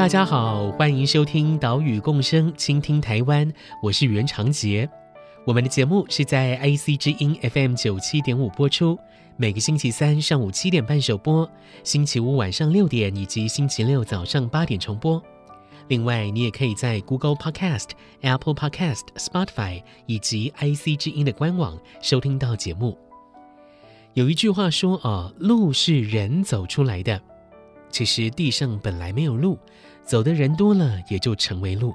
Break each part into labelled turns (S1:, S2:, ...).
S1: 大家好，欢迎收听《岛屿共生，倾听台湾》，我是袁长杰。我们的节目是在 IC 之音 FM 九七点五播出，每个星期三上午七点半首播，星期五晚上六点以及星期六早上八点重播。另外，你也可以在 Google Podcast、Apple Podcast、Spotify 以及 IC 之音的官网收听到节目。有一句话说：“哦，路是人走出来的。”其实地上本来没有路，走的人多了，也就成为路。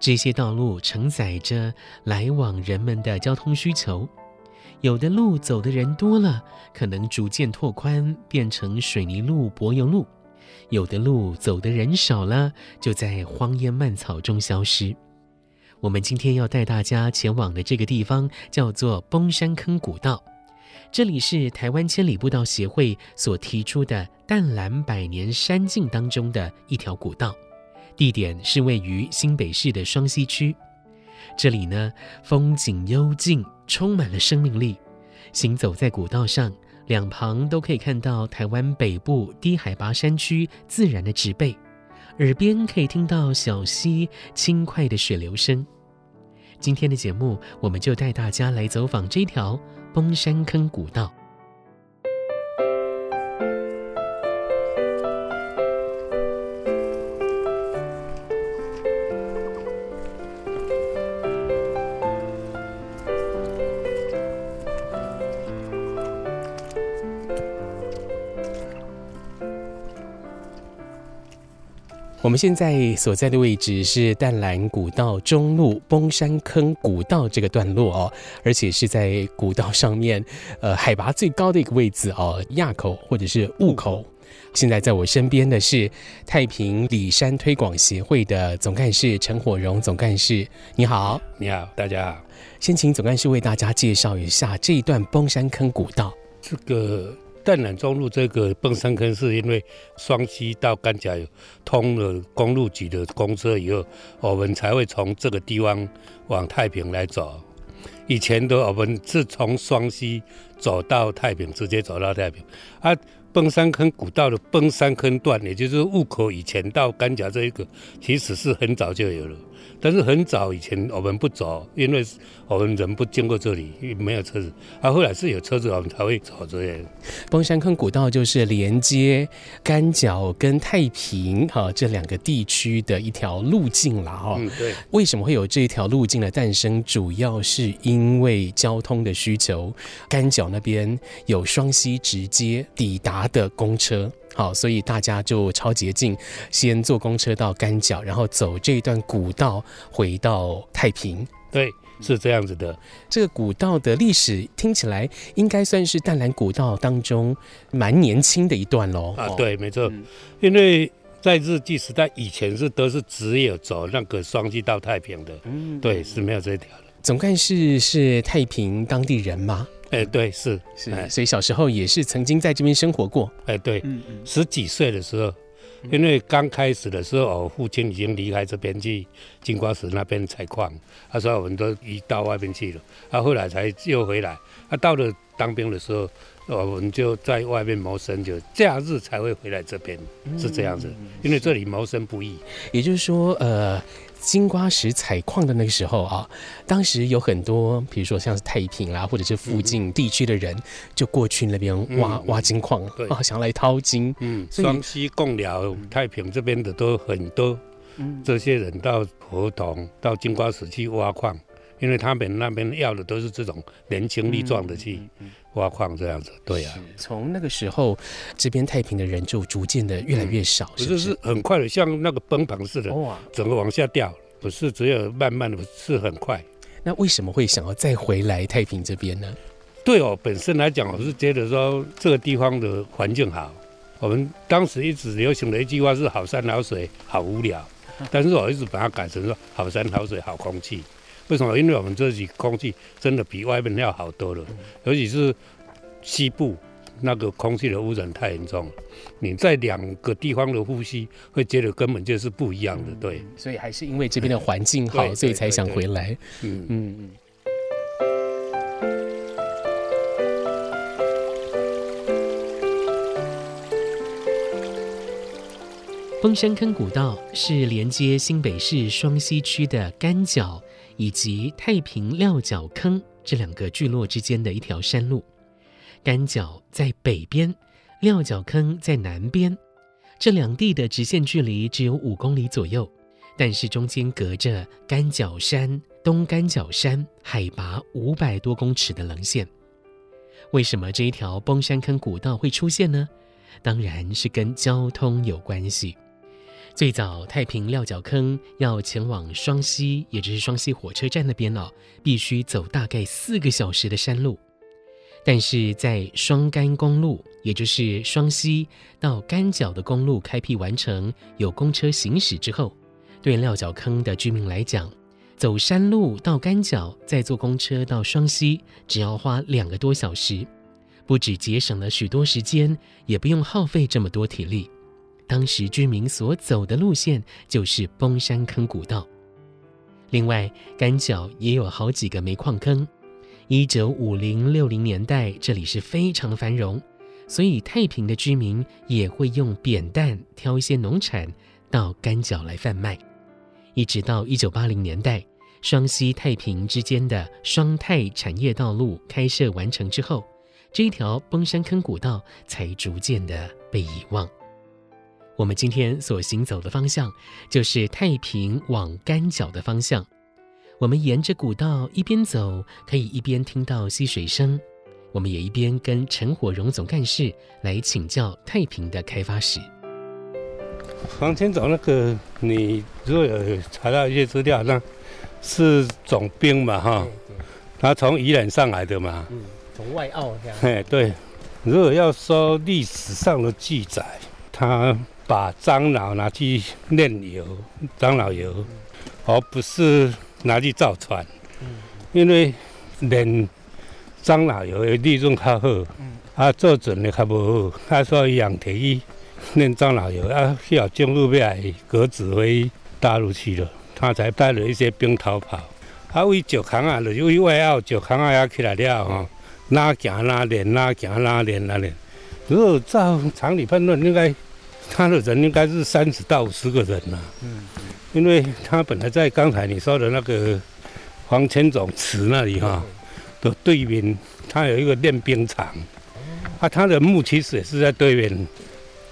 S1: 这些道路承载着来往人们的交通需求。有的路走的人多了，可能逐渐拓宽，变成水泥路、柏油路；有的路走的人少了，就在荒烟蔓草中消失。我们今天要带大家前往的这个地方，叫做崩山坑古道。这里是台湾千里步道协会所提出的淡蓝百年山径当中的一条古道，地点是位于新北市的双溪区。这里呢，风景幽静，充满了生命力。行走在古道上，两旁都可以看到台湾北部低海拔山区自然的植被，耳边可以听到小溪轻快的水流声。今天的节目，我们就带大家来走访这条。崩山坑古道。我们现在所在的位置是淡蓝古道中路崩山坑古道这个段落哦，而且是在古道上面，呃，海拔最高的一个位置哦，垭口或者是雾口。现在在我身边的是太平里山推广协会的总干事陈火荣总干事，你好，
S2: 你好，大家好。
S1: 先请总干事为大家介绍一下这一段崩山坑古道。
S2: 这个。淡南中路这个蹦山坑，是因为双溪到甘甲有通了公路局的公车以后，我们才会从这个地方往太平来走。以前的我们是从双溪走到太平，直接走到太平。啊，崩山坑古道的崩山坑段，也就是雾口以前到甘甲这一个，其实是很早就有了。但是很早以前我们不走，因为我们人不经过这里，没有车子。啊，后来是有车子，我们才会走这样。
S1: 崩山坑古道就是连接甘角跟太平哈这两个地区的一条路径了哈。
S2: 嗯，对。
S1: 为什么会有这条路径的诞生？主要是因为交通的需求，甘角那边有双溪直接抵达的公车。好，所以大家就超捷径，先坐公车到甘角，然后走这一段古道回到太平。
S2: 对，是这样子的。
S1: 这个古道的历史听起来应该算是淡蓝古道当中蛮年轻的一段喽。
S2: 啊，对，没错。嗯、因为在日据时代以前是都是只有走那个双溪到太平的。嗯，对，是没有这条的。
S1: 总干事是太平当地人吗？
S2: 哎、欸，对，是
S1: 是，所以小时候也是曾经在这边生活过。
S2: 哎、欸，对，嗯嗯，十几岁的时候，因为刚开始的时候，我父亲已经离开这边去金瓜石那边采矿，他说我们都移到外边去了，他后来才又回来。他到了当兵的时候，我们就在外面谋生，就假日才会回来这边，是这样子。因为这里谋生不易，
S1: 也就是说，呃。金瓜石采矿的那个时候啊，当时有很多，比如说像是太平啦，或者是附近地区的人，就过去那边挖、嗯、挖金矿，对。啊，想来淘金。
S2: 嗯，双溪贡寮太平这边的都很多，嗯，这些人到河童到金瓜石去挖矿，因为他们那边要的都是这种年轻力壮的去挖矿这样子。对呀、啊，
S1: 从那个时候，这边太平的人就逐渐的越来越少，
S2: 嗯、
S1: 是不是？
S2: 是很快的，像那个崩盘似的，哇，整个往下掉。不是只有慢慢的，是很快。
S1: 那为什么会想要再回来太平这边呢？
S2: 对我本身来讲，我是觉得说这个地方的环境好。我们当时一直流行的一句话是“好山好水好无聊”，但是我一直把它改成说“好山好水好空气”。为什么？因为我们这里空气真的比外面要好多了，尤其是西部那个空气的污染太严重了，你在两个地方的呼吸会觉得根本就是不一样的。对，
S1: 所以还是因为这边的环境好，所以才想回来。嗯嗯嗯。崩山坑古道是连接新北市双溪区的干角以及太平料角坑这两个聚落之间的一条山路。干角在北边，料角坑在南边，这两地的直线距离只有五公里左右，但是中间隔着干角山、东干角山，海拔五百多公尺的棱线。为什么这一条崩山坑古道会出现呢？当然是跟交通有关系。最早太平料角坑要前往双溪，也就是双溪火车站那边哦，必须走大概四个小时的山路。但是在双干公路，也就是双溪到干角的公路开辟完成，有公车行驶之后，对料角坑的居民来讲，走山路到干角，再坐公车到双溪，只要花两个多小时，不只节省了许多时间，也不用耗费这么多体力。当时居民所走的路线就是崩山坑古道。另外，干角也有好几个煤矿坑。一九五零六零年代，这里是非常繁荣，所以太平的居民也会用扁担挑一些农产到干角来贩卖。一直到一九八零年代，双溪太平之间的双泰产业道路开设完成之后，这一条崩山坑古道才逐渐的被遗忘。我们今天所行走的方向，就是太平往干角的方向。我们沿着古道一边走，可以一边听到溪水声。我们也一边跟陈火荣总干事来请教太平的开发史。
S2: 往前走，那个你如果有查到一些资料，那是总兵嘛，哈，他从宜兰上来的嘛，
S1: 嗯，从外澳这样。
S2: 哎，对，如果要说历史上的记载，他。把樟脑拿去炼油，樟脑油，而不是拿去造船，因为炼樟脑油的利润较好，啊，做船的较无好，他说一样提议炼樟脑油，啊，需要政府要来革职回大陆去了，他才带了一些兵逃跑。啊，为石坑啊，就是为外澳石坑啊，也起来了吼，哪行哪炼，哪行哪炼哪炼。如果照常理判断，应该。他的人应该是三十到五十个人呐，嗯，因为他本来在刚才你说的那个黄千总祠那里哈的对面，他有一个练兵场，啊，他的墓其实也是在对面，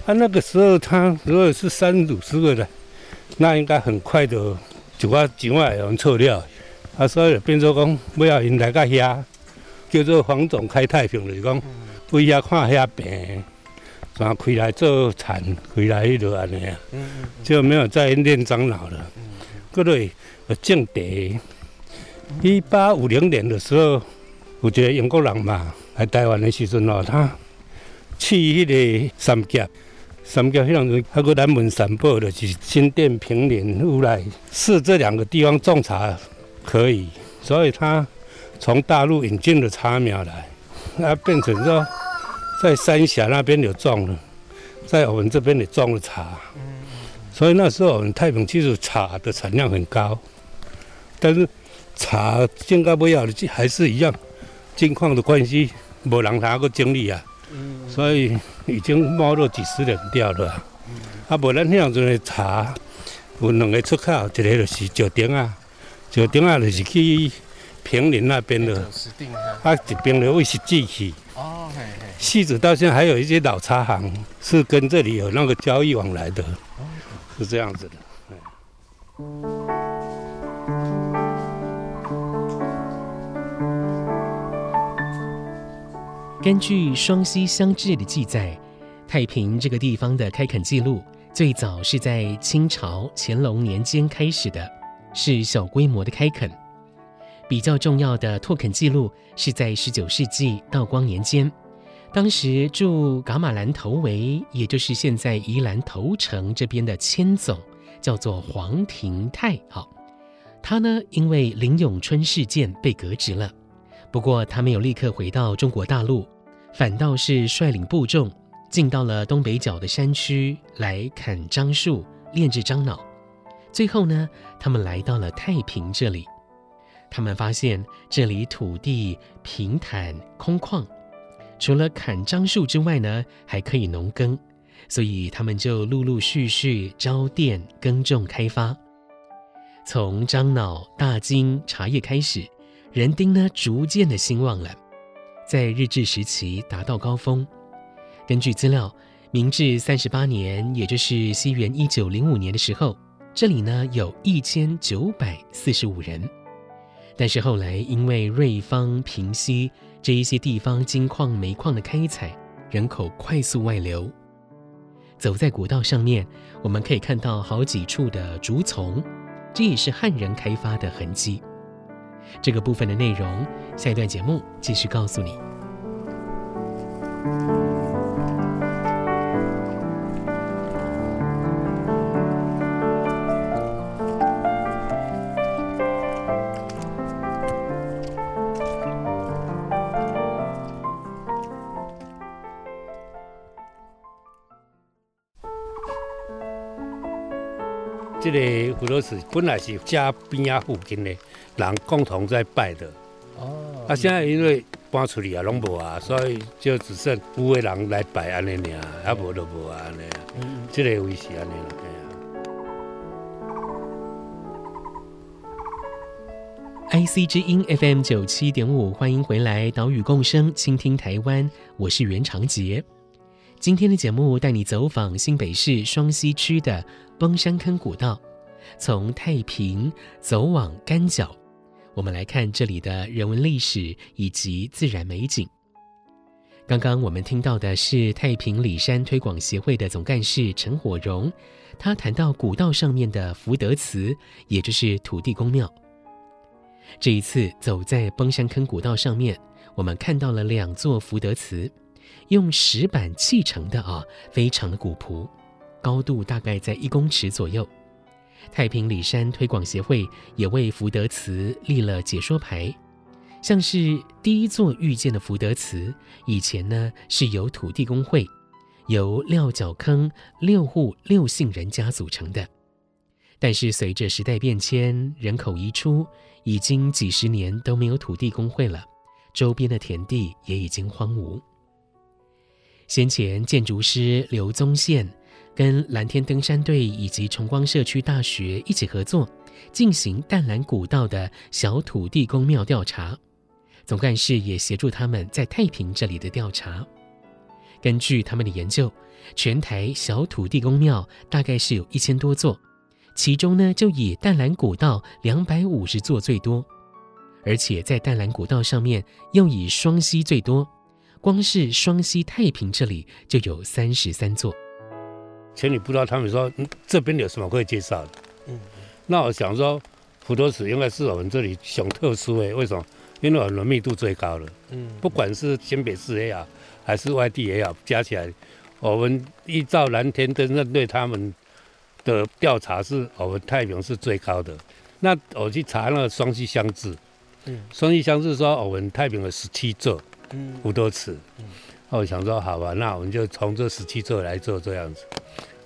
S2: 啊，那个时候他如果是三五十个人，那应该很快的就把井外有人撤掉，啊，所以变做讲不要因来个遐，叫做黄总开太平就是讲，为遐看遐病。然后开来做田，开来迄落安尼啊，就没有再练樟脑了。各位，正地，一八五零年的时候，有一个英国人嘛来台湾的时阵哦，他去迄个三峡，三峡迄种还有南门山堡的，就是新店坪林乌来，是这两个地方种茶可以，所以他从大陆引进了茶苗来，那变成说。在三峡那边有种了，在我们这边也种了茶，所以那时候我们太平其实茶的产量很高，但是茶应该不要的，还是一样，金矿的关系，没人拿过经历啊，所以已经没落几十年掉了。啊，无咱那样子的茶，有两个出口，一个就是石顶啊，石顶啊就是去平林那边的，啊，一边的位是进去。哦，嘿嘿，戏子到现在还有一些老茶行是跟这里有那个交易往来的，是这样子的。
S1: 根据双溪乡志的记载，太平这个地方的开垦记录最早是在清朝乾隆年间开始的，是小规模的开垦。比较重要的拓垦记录是在十九世纪道光年间，当时驻噶玛兰头围，也就是现在宜兰头城这边的千总，叫做黄廷泰。好，他呢因为林永春事件被革职了，不过他没有立刻回到中国大陆，反倒是率领部众进到了东北角的山区来砍樟树、炼制樟脑。最后呢，他们来到了太平这里。他们发现这里土地平坦空旷，除了砍樟树之外呢，还可以农耕，所以他们就陆陆续续招佃耕种开发。从樟脑、大金、茶叶开始，人丁呢逐渐的兴旺了，在日治时期达到高峰。根据资料，明治三十八年，也就是西元一九零五年的时候，这里呢有一千九百四十五人。但是后来，因为瑞芳、平溪这一些地方金矿、煤矿的开采，人口快速外流。走在古道上面，我们可以看到好几处的竹丛，这也是汉人开发的痕迹。这个部分的内容，下一段节目继续告诉你。
S2: 这个福德祠本来是家边啊附近的人共同在拜的，哦，啊，现在因为搬出去啊，拢无啊，所以就只剩有的人来拜安尼尔，啊，无就无啊安尼啊，嗯，这个位是安尼啦，
S1: 哎呀。IC 之音 FM 九七点五，欢迎回来，岛屿共生，倾听台湾，我是袁长杰。今天的节目带你走访新北市双溪区的崩山坑古道，从太平走往干角，我们来看这里的人文历史以及自然美景。刚刚我们听到的是太平里山推广协会的总干事陈火荣，他谈到古道上面的福德祠，也就是土地公庙。这一次走在崩山坑古道上面，我们看到了两座福德祠。用石板砌成的啊，非常的古朴，高度大概在一公尺左右。太平里山推广协会也为福德祠立了解说牌，像是第一座遇见的福德祠，以前呢是由土地公会，由廖角坑六户六姓人家组成的，但是随着时代变迁，人口移出，已经几十年都没有土地公会了，周边的田地也已经荒芜。先前建筑师刘宗宪跟蓝天登山队以及崇光社区大学一起合作，进行淡蓝古道的小土地公庙调查。总干事也协助他们在太平这里的调查。根据他们的研究，全台小土地公庙大概是有一千多座，其中呢就以淡蓝古道两百五十座最多，而且在淡蓝古道上面又以双溪最多。光是双溪太平这里就有三十三座。
S2: 前你不知道他们说、嗯、这边有什么可以介绍的？嗯，那我想说，普陀寺应该是我们这里很特殊的，为什么？因为我们密度最高了。嗯，不管是新北市也好，还是外地也好，加起来，我们依照蓝天登山队他们的调查，是我们太平是最高的。那我去查那个双溪乡志，嗯，双溪乡志说我们太平有十七座。福多祠，那我想说，好吧，那我们就从这十七座来做这样子。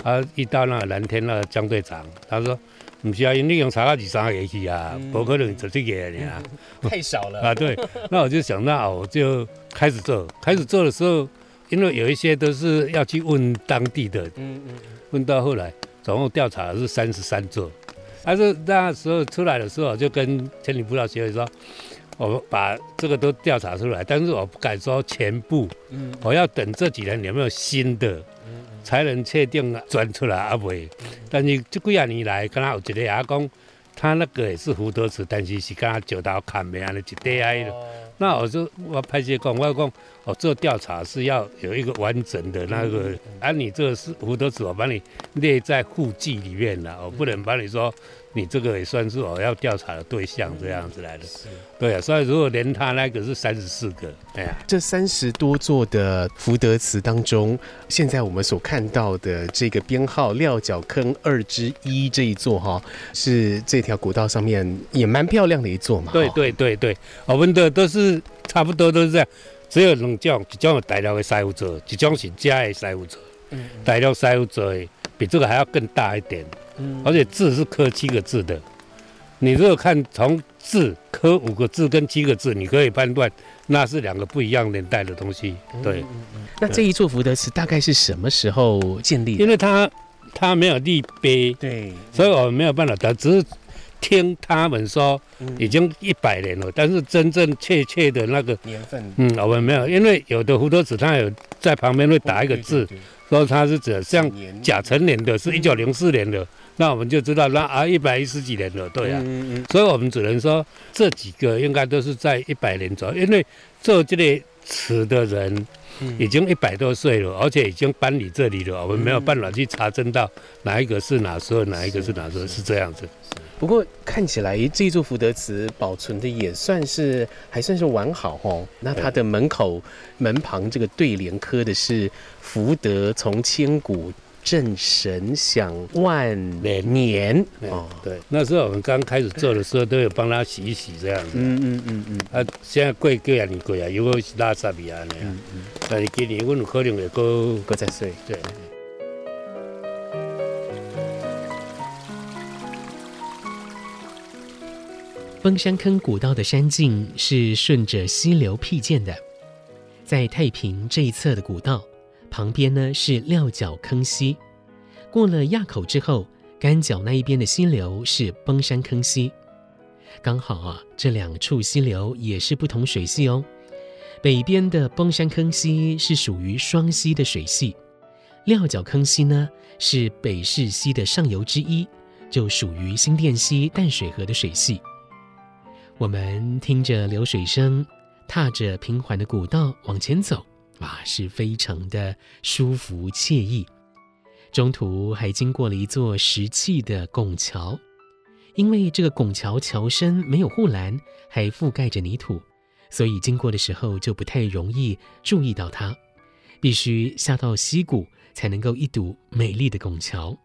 S2: 啊，一到那个蓝天那个江队长，他说：“不需要，你用查二几三个去啊，不可能做这个呀，
S1: 太少了。”
S2: 啊，对。那我就想，那我就开始做。开始做的时候，因为有一些都是要去问当地的，嗯嗯，问到后来，总共调查是三十三座。但是那时候出来的时候，就跟千里辅导协会说。我把这个都调查出来，但是我不敢说全部，嗯，我要等这几年有没有新的，嗯，才能确定转出来啊不会。但是这几年来，刚刚有一个阿公，他那个也是福德祠，但是是刚刚九道坎没安尼一堆挨的。那我就我拍些讲，我讲我做调查是要有一个完整的那个，啊，你这个是福德祠，我把你列在户籍里面了，我不能把你说。你这个也算是我要调查的对象，这样子来的。对啊，所以如果连他那个是三十四个，哎呀，
S3: 这三十多座的福德祠当中，现在我们所看到的这个编号料角坑二之一这一座哈，是这条古道上面也蛮漂亮的一座嘛。
S2: 对对对对，我们的都是差不多都是这样，只有两种，一种是大料的师傅做，一种是假的师傅做。嗯，大料师傅做的比这个还要更大一点。嗯，而且字是刻七个字的，你如果看从字刻五个字跟七个字，你可以判断那是两个不一样年代的东西。
S3: 对，那这一座福德祠大概是什么时候建立的？
S2: 因为它它没有立碑，对，所以我们没有办法得，只是听他们说已经一百年了，但是真正确切的那个
S3: 年份，
S2: 嗯，我们没有，因为有的福德祠它有在旁边会打一个字。说它是指像甲辰年的，是一九零四年的，嗯、那我们就知道那啊一百一十几年了，对啊，嗯嗯、所以我们只能说这几个应该都是在一百年左右，因为做这类词的人已经一百多岁了，而且已经搬离这里了，我们没有办法去查证到哪一个是哪时候，哪一个是哪时候，是这样子。
S3: 不过看起来这一座福德祠保存的也算是还算是完好哦。那它的门口门旁这个对联刻的是“福德从千古，正神享万年”哦。
S2: 对，那时候我们刚开始做的时候都有帮他洗一洗这样子。嗯嗯嗯嗯。啊，现在贵贵啊，你贵啊，如果是拉萨比啊那样。嗯嗯。但是今年我们可能也够
S3: 够在岁。
S2: 对。
S1: 崩山坑古道的山径是顺着溪流辟建的，在太平这一侧的古道旁边呢是料角坑溪，过了垭口之后，干角那一边的溪流是崩山坑溪，刚好啊这两处溪流也是不同水系哦。北边的崩山坑溪是属于双溪的水系，料角坑溪呢是北势溪的上游之一，就属于新店溪淡水河的水系。我们听着流水声，踏着平缓的古道往前走，哇，是非常的舒服惬意。中途还经过了一座石砌的拱桥，因为这个拱桥桥身没有护栏，还覆盖着泥土，所以经过的时候就不太容易注意到它，必须下到溪谷才能够一睹美丽的拱桥。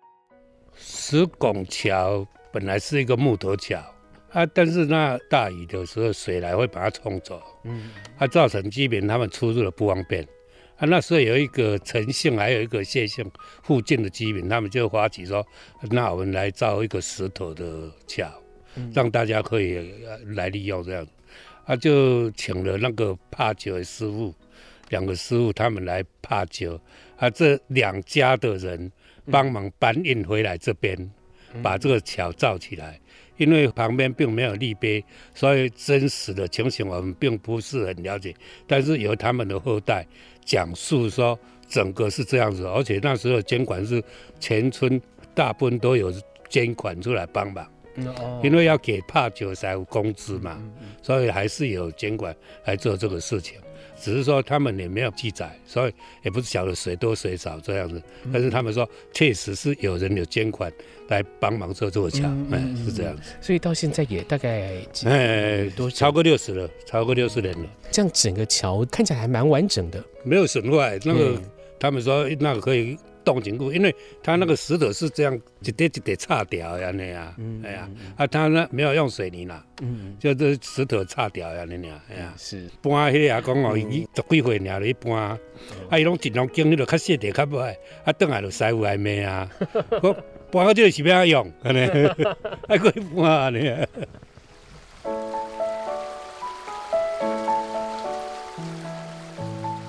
S2: 石拱桥本来是一个木头桥。啊！但是那大雨的时候，水来会把它冲走，嗯，它、啊、造成居民他们出入的不方便。啊，那时候有一个陈姓，还有一个谢姓附近的居民，他们就发起说，那我们来造一个石头的桥，嗯、让大家可以来利用这样。啊，就请了那个帕酒的师傅，两个师傅他们来帕酒，啊，这两家的人帮忙搬运回来这边，嗯、把这个桥造起来。因为旁边并没有立碑，所以真实的情形我们并不是很了解。但是由他们的后代讲述说，整个是这样子，而且那时候监管是全村大部分都有监管出来帮忙，因为要给怕酒才有工资嘛，所以还是有监管来做这个事情。只是说他们也没有记载，所以也不是晓得谁多谁少这样子。但是他们说，确实是有人有捐款来帮忙做这座桥，哎、嗯，是这样子。
S3: 所以到现在也大概哎，
S2: 都超过六十了，超过六十年了。
S3: 这样整个桥看起来还蛮完整的，
S2: 没有损坏。那个、嗯、他们说那个可以。动紧固，因为它那个石头是这样一点一点擦掉呀，那样，哎呀，啊，它那没有用水泥啦，嗯，就这石头擦掉呀，那样，哎呀，是。搬迄个也讲哦，伊十几岁尔咧搬，啊，伊拢尽量经历了较细点较不爱，啊，等下就师傅来骂啊，我搬到这个是要用，安尼，还可以搬安尼。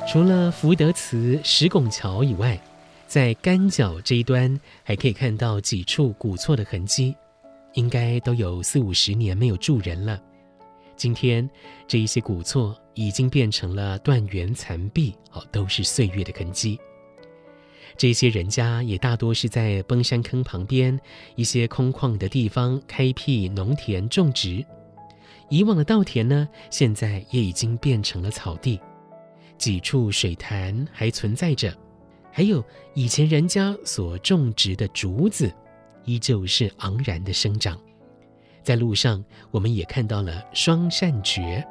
S1: 除了福德祠石拱桥以外，在干角这一端，还可以看到几处古厝的痕迹，应该都有四五十年没有住人了。今天这一些古厝已经变成了断垣残壁，哦，都是岁月的痕迹。这些人家也大多是在崩山坑旁边一些空旷的地方开辟农田种植。以往的稻田呢，现在也已经变成了草地，几处水潭还存在着。还有以前人家所种植的竹子，依旧是昂然的生长。在路上，我们也看到了双扇蕨。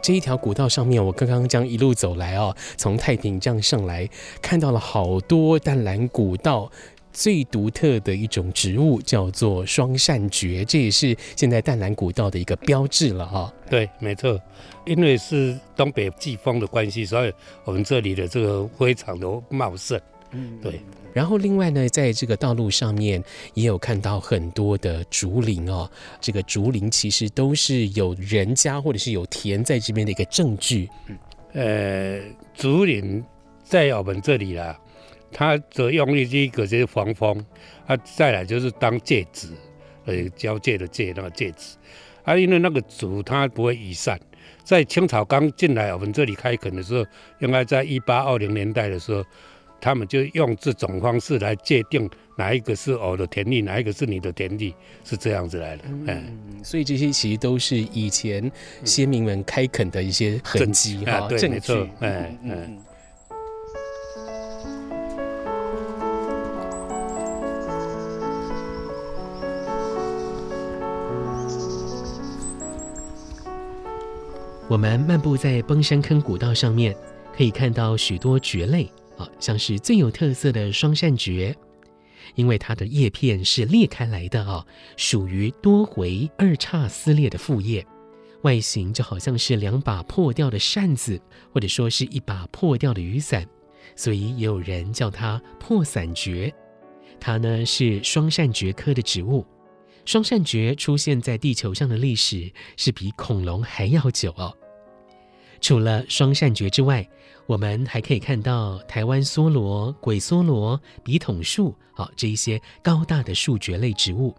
S3: 这一条古道上面，我刚刚将一路走来哦，从太平这样上来，看到了好多淡蓝古道最独特的一种植物，叫做双扇蕨，这也是现在淡蓝古道的一个标志了哈、哦。
S2: 对，没错，因为是东北季风的关系，所以我们这里的这个非常的茂盛。嗯，对。
S3: 然后另外呢，在这个道路上面也有看到很多的竹林哦。这个竹林其实都是有人家或者是有田在这边的一个证据。
S2: 呃，竹林在我们这里啦，它的用意第一个就是防风，啊，再来就是当戒指，呃，交界的界那个戒指。啊，因为那个竹它不会移散，在清朝刚进来我们这里开垦的时候，应该在一八二零年代的时候。他们就用这种方式来界定哪一个是我的田地，哪一个是你的田地，是这样子来的。
S3: 嗯，所以这些其实都是以前先民们开垦的一些痕迹哈，
S2: 对，
S3: 证据。
S2: 没错，嗯嗯。
S1: 我们漫步在崩山坑古道上面，可以看到许多蕨类。啊，像是最有特色的双扇蕨，因为它的叶片是裂开来的啊，属于多回二叉撕裂的复叶，外形就好像是两把破掉的扇子，或者说是一把破掉的雨伞，所以也有人叫它破伞蕨。它呢是双扇蕨科的植物，双扇蕨出现在地球上的历史是比恐龙还要久哦。除了双扇蕨之外，我们还可以看到台湾梭罗、鬼梭罗、笔筒树，好，这一些高大的树蕨类植物。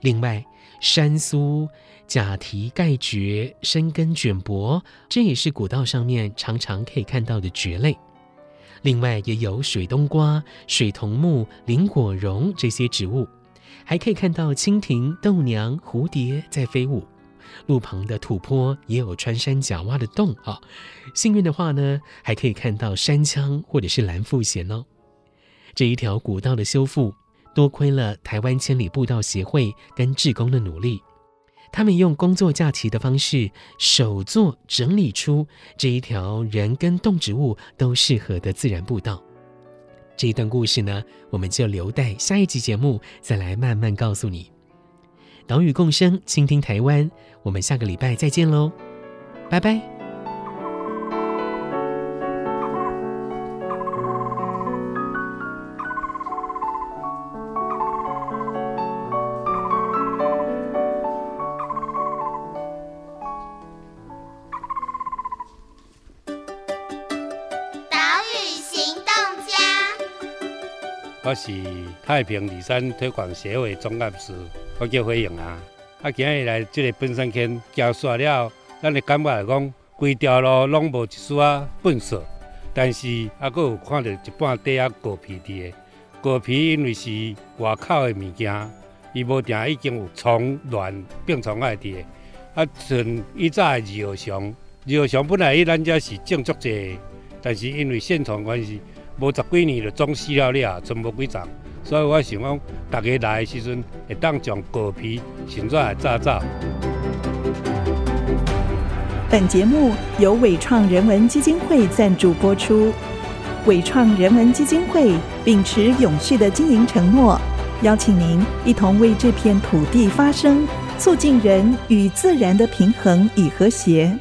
S1: 另外，山苏、假蹄盖蕨、深根卷柏，这也是古道上面常常可以看到的蕨类。另外，也有水冬瓜、水桐木、林果榕这些植物，还可以看到蜻蜓、豆娘、蝴蝶在飞舞。路旁的土坡也有穿山甲挖的洞啊，幸运的话呢，还可以看到山羌或者是蓝腹鷴哦。这一条古道的修复，多亏了台湾千里步道协会跟志工的努力，他们用工作假期的方式，手作整理出这一条人跟动植物都适合的自然步道。这一段故事呢，我们就留待下一集节目再来慢慢告诉你。岛屿共生，倾听台湾。我们下个礼拜再见喽，拜拜。
S2: 是太平里山推广协会总干事，我叫辉勇啊。啊，今日来这个崩山坑行煞了，咱的感觉来讲，规条路拢无一丝啊粪扫，但是啊，阁有看到一半块啊果皮伫个。果皮因为是外口的物件，伊无定已经有虫卵病虫害伫个。啊，像以早的二号上，二号上本来伊咱遮是种足济，但是因为线虫关系，无十几年就总死了了，剩无几丛。所以我想讲，大家来的时阵会当将果皮先做来炸炸。
S4: 本节目由伟创人文基金会赞助播出。伟创人文基金会秉持永续的经营承诺，邀请您一同为这片土地发声，促进人与自然的平衡与和谐。